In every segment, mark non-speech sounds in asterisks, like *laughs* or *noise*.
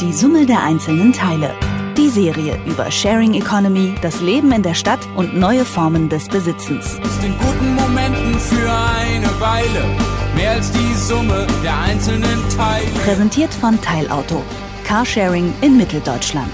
Die Summe der einzelnen Teile. Die Serie über Sharing Economy, das Leben in der Stadt und neue Formen des Besitzens. Aus den guten Momenten für eine Weile. Mehr als die Summe der einzelnen Teile. Präsentiert von Teilauto. Carsharing in Mitteldeutschland.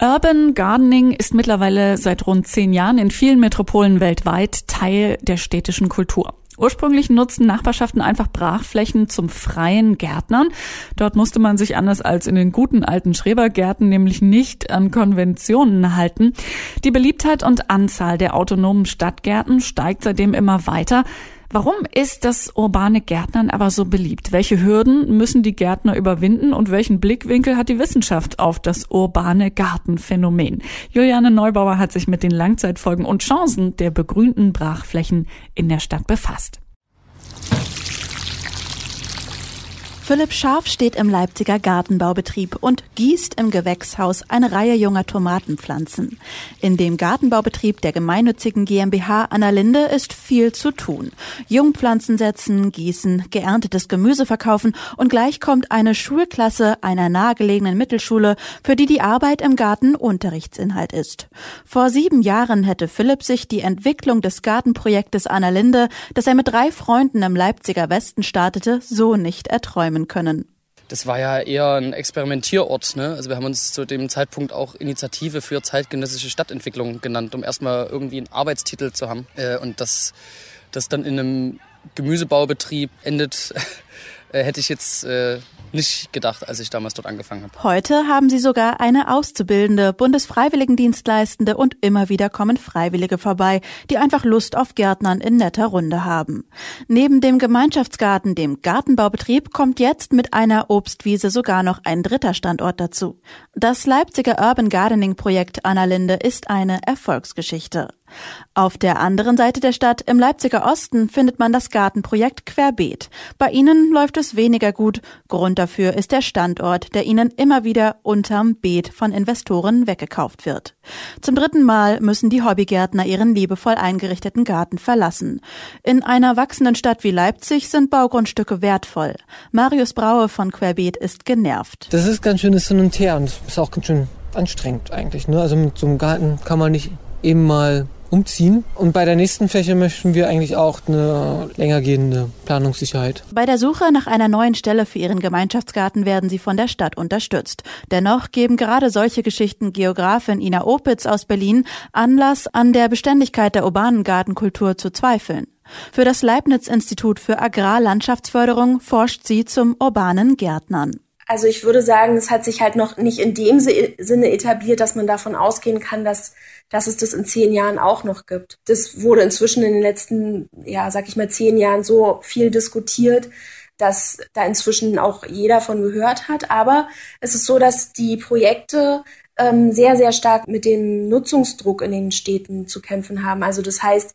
Urban Gardening ist mittlerweile seit rund zehn Jahren in vielen Metropolen weltweit Teil der städtischen Kultur. Ursprünglich nutzten Nachbarschaften einfach Brachflächen zum freien Gärtnern. Dort musste man sich anders als in den guten alten Schrebergärten nämlich nicht an Konventionen halten. Die Beliebtheit und Anzahl der autonomen Stadtgärten steigt seitdem immer weiter. Warum ist das urbane Gärtnern aber so beliebt? Welche Hürden müssen die Gärtner überwinden und welchen Blickwinkel hat die Wissenschaft auf das urbane Gartenphänomen? Juliane Neubauer hat sich mit den Langzeitfolgen und Chancen der begrünten Brachflächen in der Stadt befasst. Philipp Scharf steht im Leipziger Gartenbaubetrieb und gießt im Gewächshaus eine Reihe junger Tomatenpflanzen. In dem Gartenbaubetrieb der gemeinnützigen GmbH Annalinde ist viel zu tun. Jungpflanzen setzen, gießen, geerntetes Gemüse verkaufen und gleich kommt eine Schulklasse einer nahegelegenen Mittelschule, für die die Arbeit im Garten Unterrichtsinhalt ist. Vor sieben Jahren hätte Philipp sich die Entwicklung des Gartenprojektes Annalinde, das er mit drei Freunden im Leipziger Westen startete, so nicht erträumen wahrnehmen können. Das war ja eher ein Experimentierort. Ne? Also wir haben uns zu dem Zeitpunkt auch Initiative für zeitgenössische Stadtentwicklung genannt, um erstmal irgendwie einen Arbeitstitel zu haben. Äh, und dass das dann in einem Gemüsebaubetrieb endet, *laughs* äh, hätte ich jetzt äh, nicht gedacht, als ich damals dort angefangen habe. Heute haben sie sogar eine Auszubildende, Bundesfreiwilligendienstleistende und immer wieder kommen Freiwillige vorbei, die einfach Lust auf Gärtnern in netter Runde haben. Neben dem Gemeinschaftsgarten, dem Gartenbaubetrieb, kommt jetzt mit einer Obstwiese sogar noch ein dritter Standort dazu. Das Leipziger Urban Gardening Projekt Annalinde ist eine Erfolgsgeschichte. Auf der anderen Seite der Stadt, im Leipziger Osten, findet man das Gartenprojekt Querbeet. Bei ihnen läuft es weniger gut. Grund dafür ist der Standort, der ihnen immer wieder unterm Beet von Investoren weggekauft wird. Zum dritten Mal müssen die Hobbygärtner ihren liebevoll eingerichteten Garten verlassen. In einer wachsenden Stadt wie Leipzig sind Baugrundstücke wertvoll. Marius Braue von Querbeet ist genervt. Das ist ganz schönes Hin und Her und ist auch ganz schön anstrengend eigentlich. Ne? Also mit so einem Garten kann man nicht eben mal umziehen. Und bei der nächsten Fläche möchten wir eigentlich auch eine länger gehende Planungssicherheit. Bei der Suche nach einer neuen Stelle für ihren Gemeinschaftsgarten werden sie von der Stadt unterstützt. Dennoch geben gerade solche Geschichten Geografin Ina Opitz aus Berlin Anlass, an der Beständigkeit der urbanen Gartenkultur zu zweifeln. Für das Leibniz-Institut für Agrarlandschaftsförderung forscht sie zum urbanen Gärtnern. Also ich würde sagen, es hat sich halt noch nicht in dem Sinne etabliert, dass man davon ausgehen kann, dass, dass es das in zehn Jahren auch noch gibt. Das wurde inzwischen in den letzten, ja, sag ich mal, zehn Jahren so viel diskutiert, dass da inzwischen auch jeder von gehört hat. Aber es ist so, dass die Projekte ähm, sehr, sehr stark mit dem Nutzungsdruck in den Städten zu kämpfen haben. Also das heißt,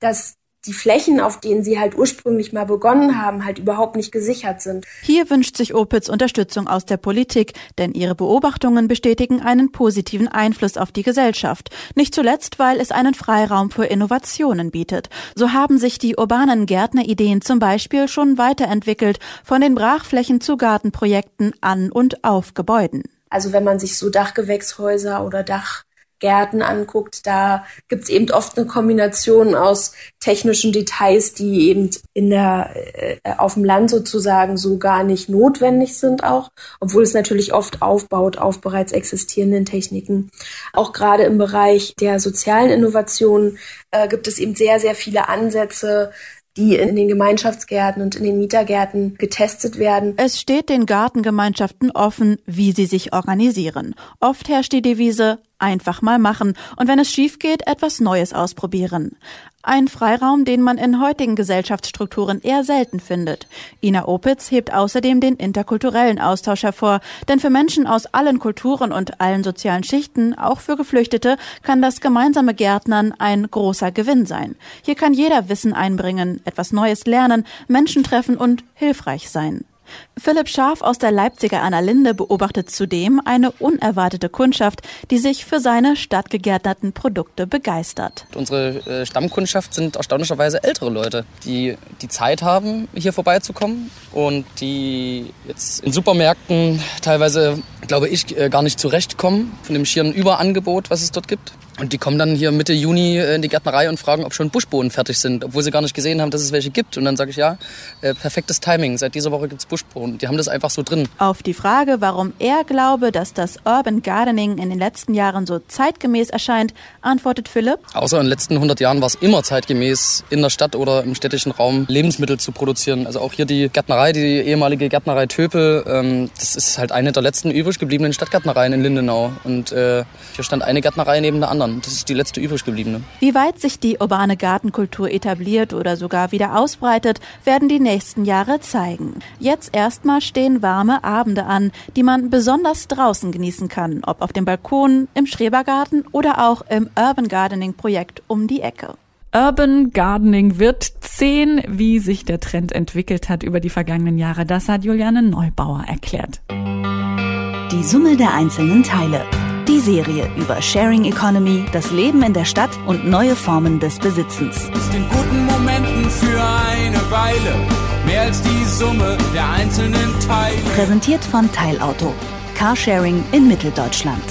dass die Flächen, auf denen sie halt ursprünglich mal begonnen haben, halt überhaupt nicht gesichert sind. Hier wünscht sich Opitz Unterstützung aus der Politik, denn ihre Beobachtungen bestätigen einen positiven Einfluss auf die Gesellschaft. Nicht zuletzt, weil es einen Freiraum für Innovationen bietet. So haben sich die urbanen Gärtnerideen zum Beispiel schon weiterentwickelt, von den Brachflächen zu Gartenprojekten an und auf Gebäuden. Also wenn man sich so Dachgewächshäuser oder Dach Gärten anguckt, da gibt's eben oft eine Kombination aus technischen Details, die eben in der äh, auf dem Land sozusagen so gar nicht notwendig sind auch, obwohl es natürlich oft aufbaut auf bereits existierenden Techniken. Auch gerade im Bereich der sozialen Innovationen äh, gibt es eben sehr sehr viele Ansätze, die in den Gemeinschaftsgärten und in den Mietergärten getestet werden. Es steht den Gartengemeinschaften offen, wie sie sich organisieren. Oft herrscht die Devise einfach mal machen und wenn es schief geht, etwas Neues ausprobieren. Ein Freiraum, den man in heutigen Gesellschaftsstrukturen eher selten findet. Ina Opitz hebt außerdem den interkulturellen Austausch hervor, denn für Menschen aus allen Kulturen und allen sozialen Schichten, auch für Geflüchtete, kann das gemeinsame Gärtnern ein großer Gewinn sein. Hier kann jeder Wissen einbringen, etwas Neues lernen, Menschen treffen und hilfreich sein. Philipp Scharf aus der Leipziger Annalinde beobachtet zudem eine unerwartete Kundschaft, die sich für seine stadtgegärtnerten Produkte begeistert. Unsere äh, Stammkundschaft sind erstaunlicherweise ältere Leute, die die Zeit haben, hier vorbeizukommen und die jetzt in Supermärkten teilweise, glaube ich, äh, gar nicht zurechtkommen von dem schieren Überangebot, was es dort gibt. Und die kommen dann hier Mitte Juni äh, in die Gärtnerei und fragen, ob schon Buschbohnen fertig sind, obwohl sie gar nicht gesehen haben, dass es welche gibt. Und dann sage ich, ja, äh, perfektes Timing. Seit dieser Woche gibt es Buschbohnen. Die haben das einfach so drin. Auf die Frage, warum er glaube, dass das Urban Gardening in den letzten Jahren so zeitgemäß erscheint, antwortet Philipp. Außer in den letzten 100 Jahren war es immer zeitgemäß, in der Stadt oder im städtischen Raum Lebensmittel zu produzieren. Also auch hier die Gärtnerei, die ehemalige Gärtnerei Töpel, ähm, das ist halt eine der letzten übrig gebliebenen Stadtgärtnereien in Lindenau. Und äh, hier stand eine Gärtnerei neben der anderen. Jahren. Das ist die letzte übrig gebliebene. Wie weit sich die urbane Gartenkultur etabliert oder sogar wieder ausbreitet, werden die nächsten Jahre zeigen. Jetzt erstmal stehen warme Abende an, die man besonders draußen genießen kann, ob auf dem Balkon, im Schrebergarten oder auch im Urban Gardening Projekt um die Ecke. Urban Gardening wird zehn, wie sich der Trend entwickelt hat über die vergangenen Jahre. Das hat Juliane Neubauer erklärt. Die Summe der einzelnen Teile. Die Serie über Sharing Economy, das Leben in der Stadt und neue Formen des Besitzens. Aus den guten Momenten für eine Weile, mehr als die Summe der einzelnen Teile. Präsentiert von Teilauto. Carsharing in Mitteldeutschland.